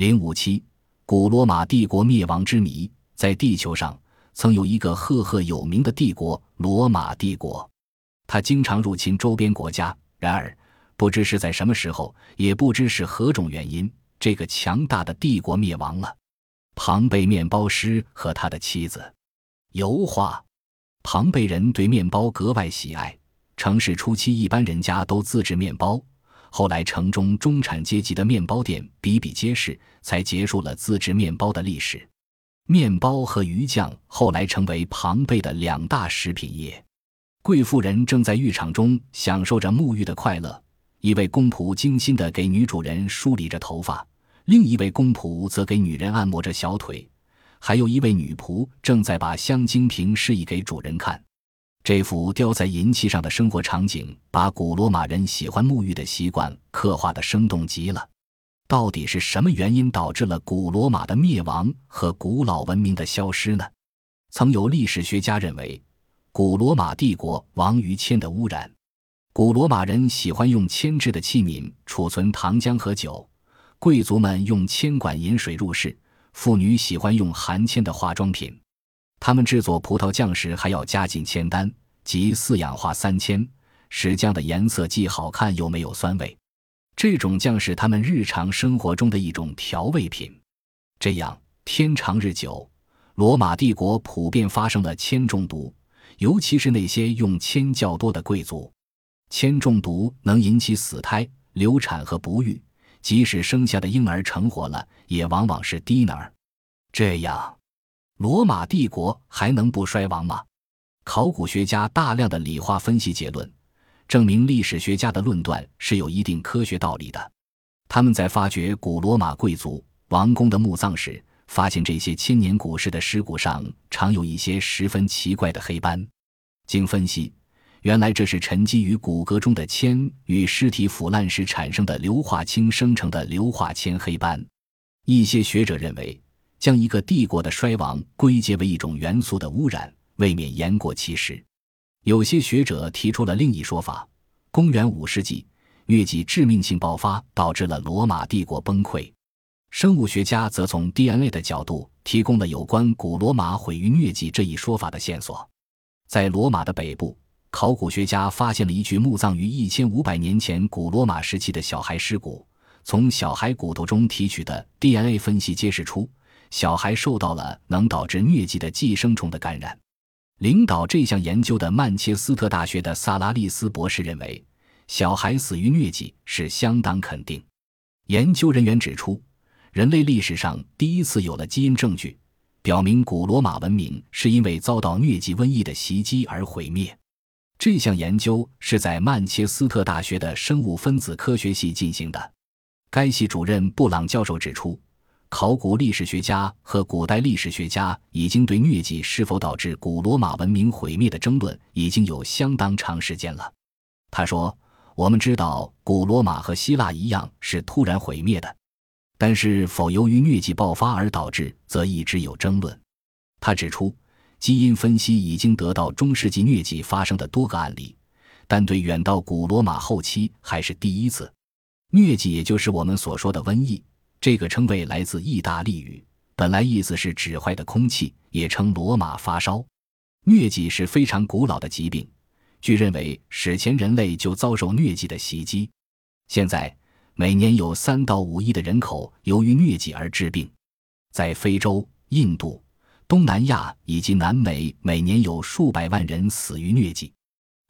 零五七，古罗马帝国灭亡之谜。在地球上，曾有一个赫赫有名的帝国——罗马帝国。它经常入侵周边国家。然而，不知是在什么时候，也不知是何种原因，这个强大的帝国灭亡了。庞贝面包师和他的妻子。油画。庞贝人对面包格外喜爱。城市初期，一般人家都自制面包。后来，城中中产阶级的面包店比比皆是，才结束了自制面包的历史。面包和鱼酱后来成为庞贝的两大食品业。贵妇人正在浴场中享受着沐浴的快乐，一位公仆精心地给女主人梳理着头发，另一位公仆则给女人按摩着小腿，还有一位女仆正在把香精瓶示意给主人看。这幅雕在银器上的生活场景，把古罗马人喜欢沐浴的习惯刻画的生动极了。到底是什么原因导致了古罗马的灭亡和古老文明的消失呢？曾有历史学家认为，古罗马帝国亡于铅的污染。古罗马人喜欢用铅制的器皿储存糖浆和酒，贵族们用铅管饮水入室，妇女喜欢用含铅的化妆品。他们制作葡萄酱时还要加进铅丹，即四氧化三铅，使酱的颜色既好看又没有酸味。这种酱是他们日常生活中的一种调味品。这样天长日久，罗马帝国普遍发生了铅中毒，尤其是那些用铅较多的贵族。铅中毒能引起死胎、流产和不育，即使生下的婴儿成活了，也往往是低能儿。这样。罗马帝国还能不衰亡吗？考古学家大量的理化分析结论，证明历史学家的论断是有一定科学道理的。他们在发掘古罗马贵族王宫的墓葬时，发现这些千年古尸的尸骨上常有一些十分奇怪的黑斑。经分析，原来这是沉积于骨骼中的铅与尸体腐烂时产生的硫化氢生成的硫化铅黑斑。一些学者认为。将一个帝国的衰亡归结为一种元素的污染，未免言过其实。有些学者提出了另一说法：公元五世纪，疟疾致命性爆发，导致了罗马帝国崩溃。生物学家则从 DNA 的角度提供了有关古罗马毁于疟疾这一说法的线索。在罗马的北部，考古学家发现了一具墓葬于一千五百年前古罗马时期的小孩尸骨。从小孩骨头中提取的 DNA 分析揭示出。小孩受到了能导致疟疾的寄生虫的感染。领导这项研究的曼彻斯特大学的萨拉利斯博士认为，小孩死于疟疾是相当肯定。研究人员指出，人类历史上第一次有了基因证据，表明古罗马文明是因为遭到疟疾瘟疫的袭击而毁灭。这项研究是在曼彻斯特大学的生物分子科学系进行的。该系主任布朗教授指出。考古历史学家和古代历史学家已经对疟疾是否导致古罗马文明毁灭的争论已经有相当长时间了。他说：“我们知道古罗马和希腊一样是突然毁灭的，但是否由于疟疾爆发而导致，则一直有争论。”他指出，基因分析已经得到中世纪疟疾发生的多个案例，但对远到古罗马后期还是第一次。疟疾也就是我们所说的瘟疫。这个称谓来自意大利语，本来意思是指坏的空气，也称罗马发烧。疟疾是非常古老的疾病，据认为史前人类就遭受疟疾的袭击。现在每年有三到五亿的人口由于疟疾而致病，在非洲、印度、东南亚以及南美，每年有数百万人死于疟疾。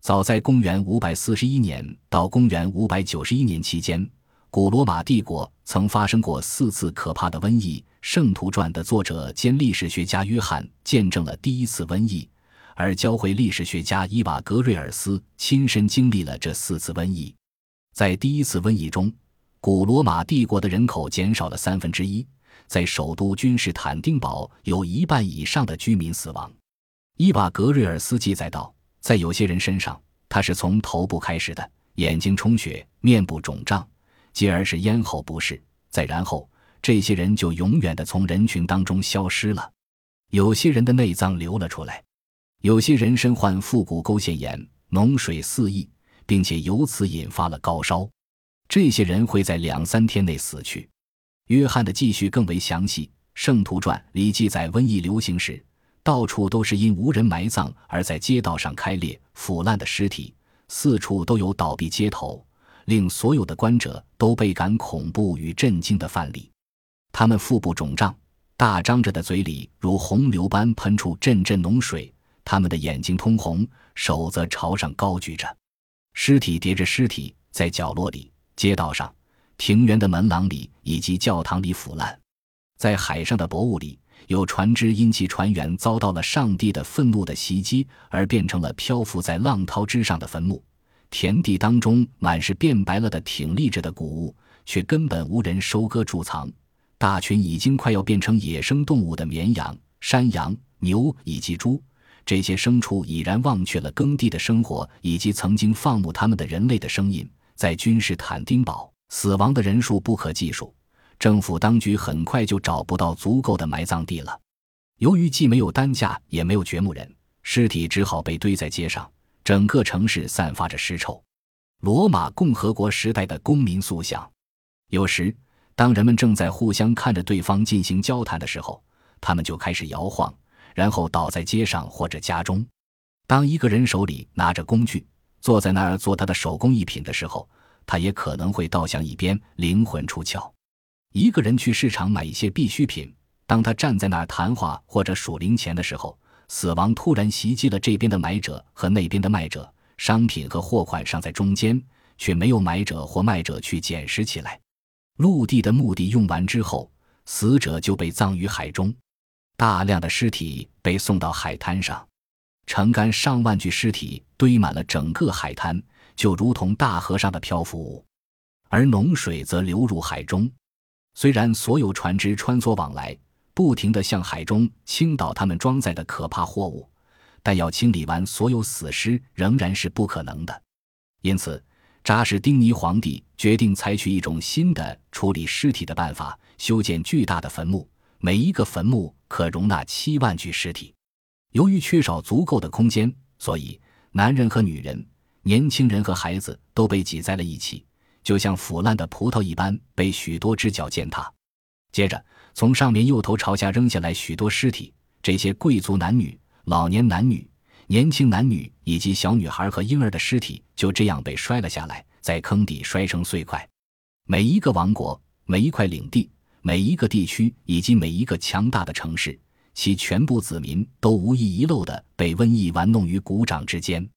早在公元五百四十一年到公元五百九十一年期间。古罗马帝国曾发生过四次可怕的瘟疫，《圣徒传》的作者兼历史学家约翰见证了第一次瘟疫，而教会历史学家伊瓦格瑞尔斯亲身经历了这四次瘟疫。在第一次瘟疫中，古罗马帝国的人口减少了三分之一，在首都君士坦丁堡有一半以上的居民死亡。伊瓦格瑞尔斯记载道，在有些人身上，他是从头部开始的，眼睛充血，面部肿胀。继而是咽喉不适，再然后，这些人就永远的从人群当中消失了。有些人的内脏流了出来，有些人身患腹股沟腺炎，脓水四溢，并且由此引发了高烧。这些人会在两三天内死去。约翰的记叙更为详细，《圣徒传》里记载，瘟疫流行时，到处都是因无人埋葬而在街道上开裂腐烂的尸体，四处都有倒闭街头，令所有的观者都倍感恐怖与震惊的范例。他们腹部肿胀，大张着的嘴里如洪流般喷出阵阵脓水，他们的眼睛通红，手则朝上高举着，尸体叠着尸体，在角落里、街道上。庭园的门廊里以及教堂里腐烂，在海上的薄雾里，有船只因其船员遭到了上帝的愤怒的袭击而变成了漂浮在浪涛之上的坟墓。田地当中满是变白了的挺立着的谷物，却根本无人收割贮藏。大群已经快要变成野生动物的绵羊、山羊、牛以及猪，这些牲畜已然忘却了耕地的生活以及曾经放牧他们的人类的声音，在君士坦丁堡。死亡的人数不可计数，政府当局很快就找不到足够的埋葬地了。由于既没有担架，也没有掘墓人，尸体只好被堆在街上。整个城市散发着尸臭。罗马共和国时代的公民塑像，有时当人们正在互相看着对方进行交谈的时候，他们就开始摇晃，然后倒在街上或者家中。当一个人手里拿着工具，坐在那儿做他的手工艺品的时候。他也可能会倒向一边，灵魂出窍。一个人去市场买一些必需品，当他站在那儿谈话或者数零钱的时候，死亡突然袭击了这边的买者和那边的卖者。商品和货款尚在中间，却没有买者或卖者去捡拾起来。陆地的墓地用完之后，死者就被葬于海中。大量的尸体被送到海滩上，成干上万具尸体堆满了整个海滩。就如同大河上的漂浮物，而脓水则流入海中。虽然所有船只穿梭往来，不停地向海中倾倒他们装载的可怕货物，但要清理完所有死尸仍然是不可能的。因此，扎什丁尼皇帝决定采取一种新的处理尸体的办法：修建巨大的坟墓，每一个坟墓可容纳七万具尸体。由于缺少足够的空间，所以男人和女人。年轻人和孩子都被挤在了一起，就像腐烂的葡萄一般，被许多只脚践踏。接着，从上面又头朝下扔下来许多尸体。这些贵族男女、老年男女、年轻男女以及小女孩和婴儿的尸体就这样被摔了下来，在坑底摔成碎块。每一个王国、每一块领地、每一个地区以及每一个强大的城市，其全部子民都无一遗漏地被瘟疫玩弄于股掌之间。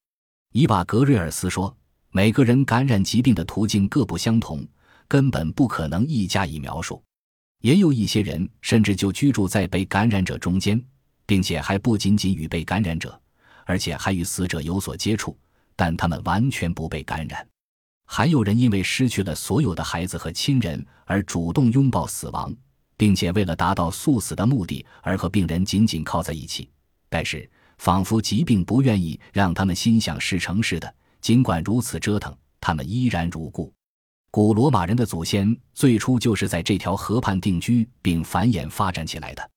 伊瓦格瑞尔斯说：“每个人感染疾病的途径各不相同，根本不可能一加以描述。也有一些人甚至就居住在被感染者中间，并且还不仅仅与被感染者，而且还与死者有所接触，但他们完全不被感染。还有人因为失去了所有的孩子和亲人而主动拥抱死亡，并且为了达到速死的目的而和病人紧紧靠在一起。但是。”仿佛疾病不愿意让他们心想事成似的，尽管如此折腾，他们依然如故。古罗马人的祖先最初就是在这条河畔定居并繁衍发展起来的。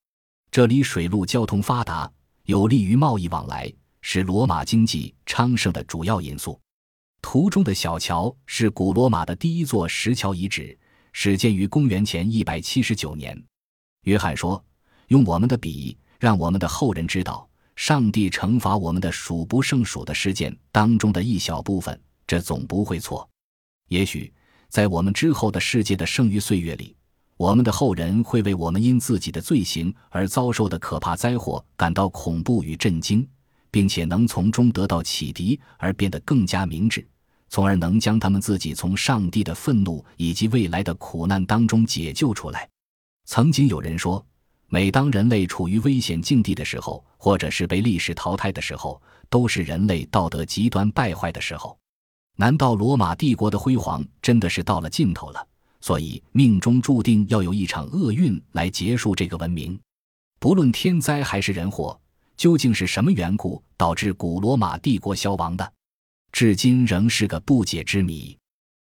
这里水陆交通发达，有利于贸易往来，是罗马经济昌盛的主要因素。图中的小桥是古罗马的第一座石桥遗址，始建于公元前一百七十九年。约翰说：“用我们的笔，让我们的后人知道。”上帝惩罚我们的数不胜数的事件当中的一小部分，这总不会错。也许在我们之后的世界的剩余岁月里，我们的后人会为我们因自己的罪行而遭受的可怕灾祸感到恐怖与震惊，并且能从中得到启迪而变得更加明智，从而能将他们自己从上帝的愤怒以及未来的苦难当中解救出来。曾经有人说。每当人类处于危险境地的时候，或者是被历史淘汰的时候，都是人类道德极端败坏的时候。难道罗马帝国的辉煌真的是到了尽头了？所以命中注定要有一场厄运来结束这个文明。不论天灾还是人祸，究竟是什么缘故导致古罗马帝国消亡的，至今仍是个不解之谜。